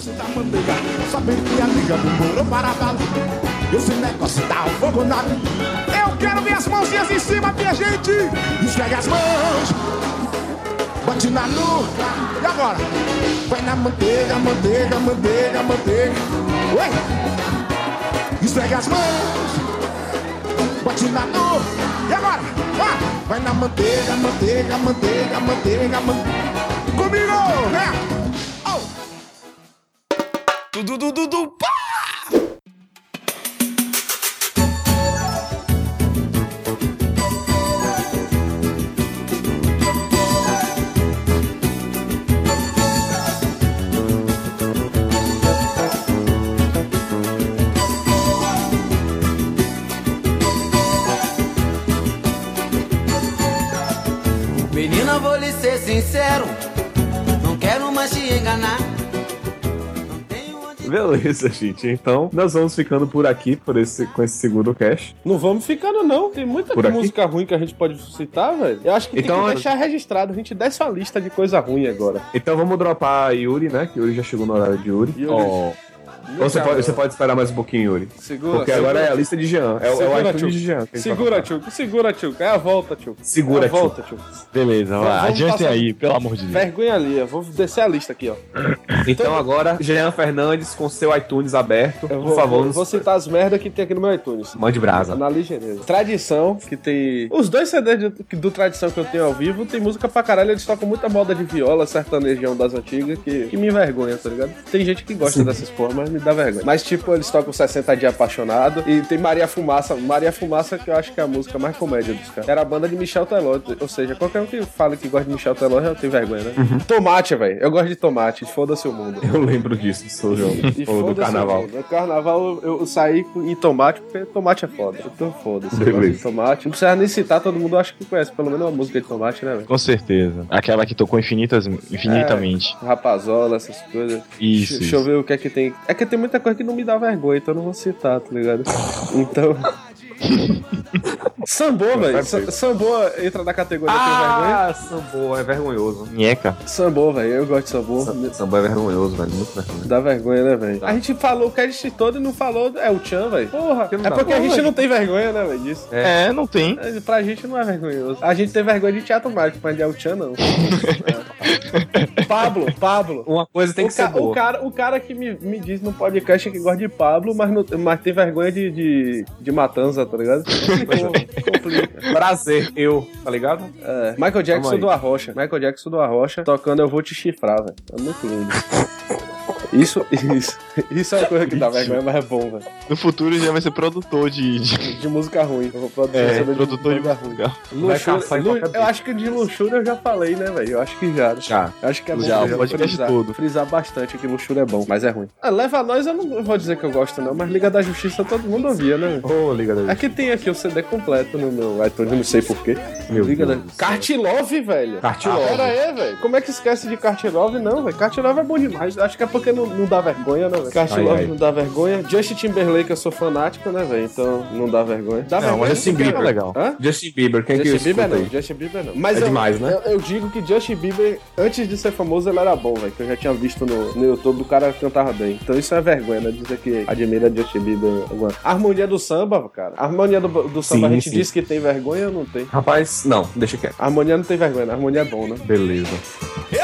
Esse negócio dá um fogo na Eu quero ver as mãozinhas em cima, minha gente. Esfrega as mãos, bate na nuca. E agora? Vai na manteiga, manteiga, manteiga, manteiga. Oi! Esfrega as mãos, bate na nuca. E agora? Ah, vai na manteiga, manteiga, manteiga, manteiga, manteiga. Comigo, né? Oh! Tudo, tudo, tudo, pá! Vou lhe ser sincero, não quero mais te enganar. Beleza, gente. Então, nós vamos ficando por aqui por esse, com esse segundo cast. Não vamos ficando, não. Tem muita Por aqui? música ruim que a gente pode citar, velho. Eu acho que Então, tem que deixar registrado. A gente desce uma lista de coisa ruim agora. Então vamos dropar a Yuri, né? Que Yuri já chegou no horário de Yuri. Yuri. Ó. Ou você pode, você pode esperar mais um pouquinho, Yuri. Segura, Porque segura. agora é a lista de Jean. É, o- é o Segura, iTunes tio. de Jean. Segura, tio. Segura, tio. É a volta, tio. Segura, é a tio. volta, tio. Beleza, vai. Vamos Adiantem passar- aí, pelo amor de Deus. Vergonha ali. Eu vou descer a lista aqui, ó. Então agora, Jean Fernandes com seu iTunes aberto. Eu Por vou, favor, vou, nos- vou citar as merdas que tem aqui no meu iTunes. mande brasa. Na ligeireza. Tradição, que tem. Os dois CDs do, do Tradição que eu tenho ao vivo tem música pra caralho. Eles tocam muita moda de viola, sertanejão das antigas, que, que me envergonha, tá ligado? Tem gente que gosta dessas porra, mas me dá vergonha. Mas, tipo, eles tocam 60 Dias Apaixonado. E tem Maria Fumaça. Maria Fumaça, que eu acho que é a música mais comédia dos caras. Era a banda de Michel Teló. Ou seja, qualquer um que fala que gosta de Michel Teló já tem vergonha, né? Uhum. Tomate, velho. Eu gosto de tomate. Foda-se o mundo. Eu lembro disso, sou João. E Falou do carnaval. No carnaval eu, eu saí em tomate, porque tomate é foda. Então foda-se. Tomate. Não precisa nem citar, todo mundo acha que conhece pelo menos uma música de tomate, né, velho? Com certeza. Aquela que tocou infinitas, infinitamente. Rapazola, essas coisas. Isso, Deixa, deixa eu isso. ver o que é que tem. É que tem muita coisa que não me dá vergonha, então eu não vou citar, tá ligado? Então. Sambô, velho. Sa- Sambô entra na categoria tem vergonha. Ah, Sambô, é vergonhoso. Nheca. Sambô, velho. Eu gosto de sambô. Sam- Sambô é vergonhoso, velho. Muito vergonhoso. Dá vergonha, né, velho? A gente falou o cast todo e não falou. É o Tchan, velho. Porra. É porque a gente não tem vergonha, né, velho? Disso. É, não tem. É, Pra gente não é vergonhoso. A gente tem vergonha de teatro mágico, mas de El Chan não. É. Pablo, Pablo. Uma coisa tem o que ser boa. O cara, o cara que me, me diz no podcast que gosta de Pablo, mas, não, mas tem vergonha de, de, de matança, tá ligado? Complicou, complica. Prazer, eu, tá ligado? É, Michael Jackson do Arrocha. Michael Jackson do Arrocha tocando Eu Vou Te Chifrar, velho. É muito lindo. Isso, isso, isso é uma coisa que dá vergonha, mas é bom, velho. No futuro já vai ser produtor de. de- De música ruim. Eu vou produzir É, produtor de banda música. Luxúria, caçar em lu- qualquer eu acho que de luxúria eu já falei, né, velho? Eu acho que já. Já. Eu acho que é bom Já, podcast frisar, todo. frisar bastante que luxúria é bom, mas é ruim. Ah, leva a nós, eu não vou dizer que eu gosto, não, mas Liga da Justiça todo mundo ouvia, né? Ô, Liga da Aqui tem aqui o CD completo no meu iTunes, eu não sei porquê. Meu Liga Deus da... céu. Cartilove, velho. Cartilove. Ah, pera aí, velho. Como é que esquece de Cartilove, não, velho? Cartilove é bom demais. Acho que é porque no não, não dá vergonha, né, velho? Cast Love ai. não dá vergonha. Justin Timberlake, eu sou fanático, né, velho? Então não dá vergonha. Dá Não, vergonha mas Justin porque- Bieber é legal. Hã? Justin Bieber, quem que Justin Bieber escuta não, aí? Justin Bieber não. Mas É eu, demais, né? Eu, eu digo que Justin Bieber, antes de ser famoso, ele era bom, velho. Que eu já tinha visto no, no YouTube, o cara cantava bem. Então isso é vergonha, né? Dizer que admira Justin Bieber. A harmonia do samba, cara. A harmonia do, do samba, Sim, a gente sim. diz que tem vergonha ou não tem? Rapaz, não, deixa quieto. A harmonia não tem vergonha, né? a harmonia é bom, né? Beleza. Eu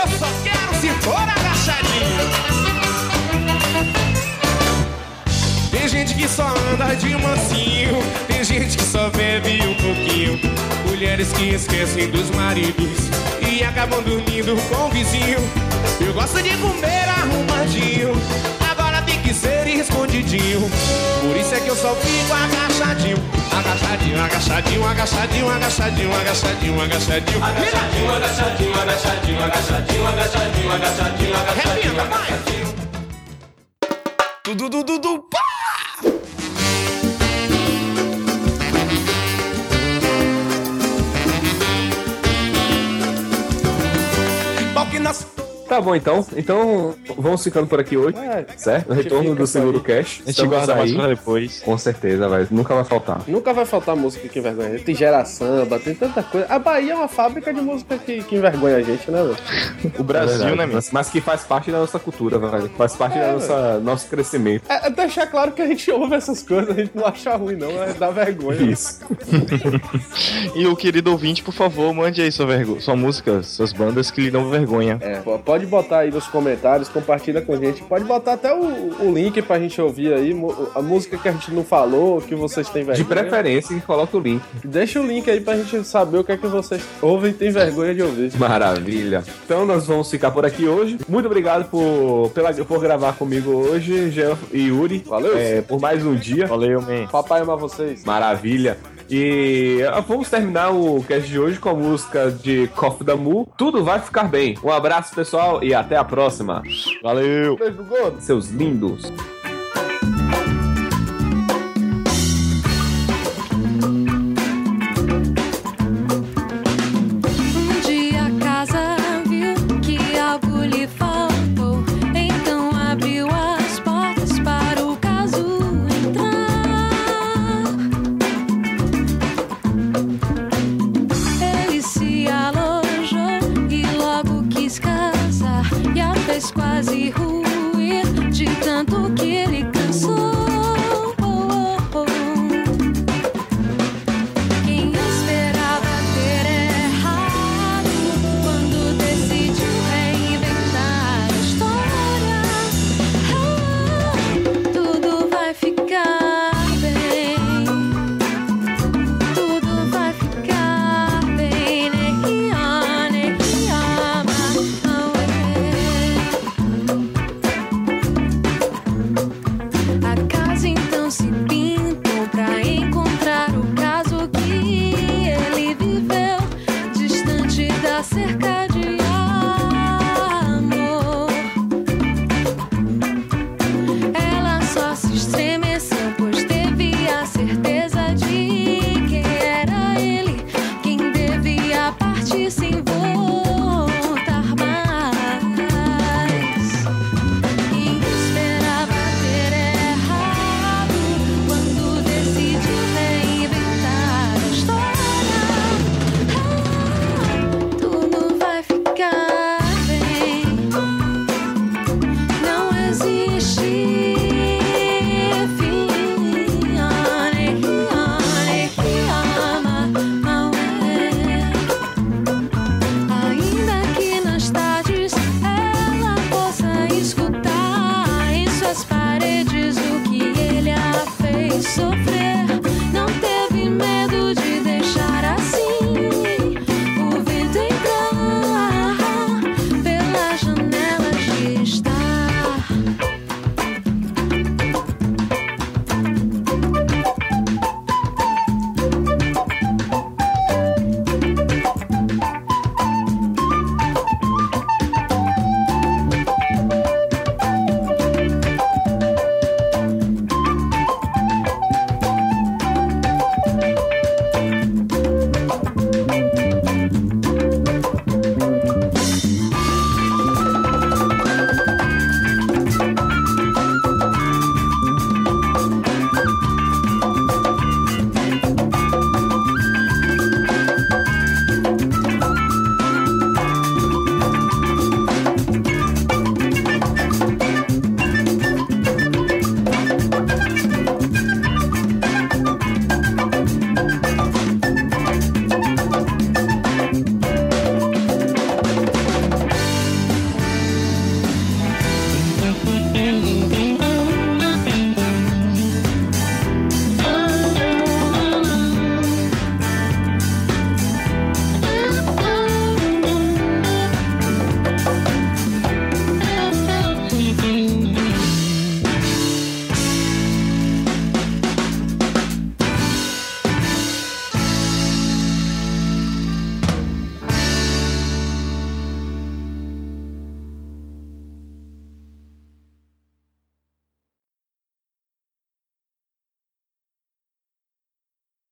só anda de mansinho, tem gente que só bebe um pouquinho. Mulheres que esquecem dos maridos e acabam dormindo com o vizinho. Eu gosto de comer arrumadinho, agora tem que ser escondidinho. Por isso é que eu só fico agachadinho, agachadinho, agachadinho, agachadinho, agachadinho, agachadinho, agachadinho. Agachadinho, agachadinho, agachadinho, agachadinho, agachadinho, agachadinho, agachadinho, agachadinho. Tudo, tudo, tudo, pá! ます。Tá bom, então. Então, vamos ficando por aqui hoje, É, certo? No a gente retorno do Seguro aí. Cash. A gente guarda mais pra depois. Com certeza, vai. Nunca vai faltar. Nunca vai faltar música que envergonha. Tem gera samba, tem tanta coisa. A Bahia é uma fábrica de música que, que envergonha a gente, né, velho? O Brasil, É verdade, né, mas, mas que faz parte da nossa cultura, velho. Faz parte É, da nossa nosso crescimento. É, é deixar claro que a gente ouve essas coisas, a gente não acha ruim, não, é dar vergonha. Isso. E o querido ouvinte, por favor, mande aí sua, vergo... sua música, suas bandas que lhe dão vergonha. É, pô, pode botar aí nos comentários, compartilha com a gente. Pode botar até o, o link pra gente ouvir aí, a música que a gente não falou, que vocês têm De vergonha. preferência, que coloca o link. Deixa o link aí pra gente saber o que é que vocês ouvem e tem vergonha de ouvir. Maravilha. Então nós vamos ficar por aqui hoje. Muito obrigado por, pela, por gravar comigo hoje, Jean e Yuri. Valeu. É, por mais um dia. Valeu, man. Papai ama vocês. Maravilha. E ah, vamos terminar o cast de hoje com a música de Coffee da Mu. Tudo vai ficar bem. Um abraço, pessoal, e até a próxima. Valeu. Beijo. Seus lindos.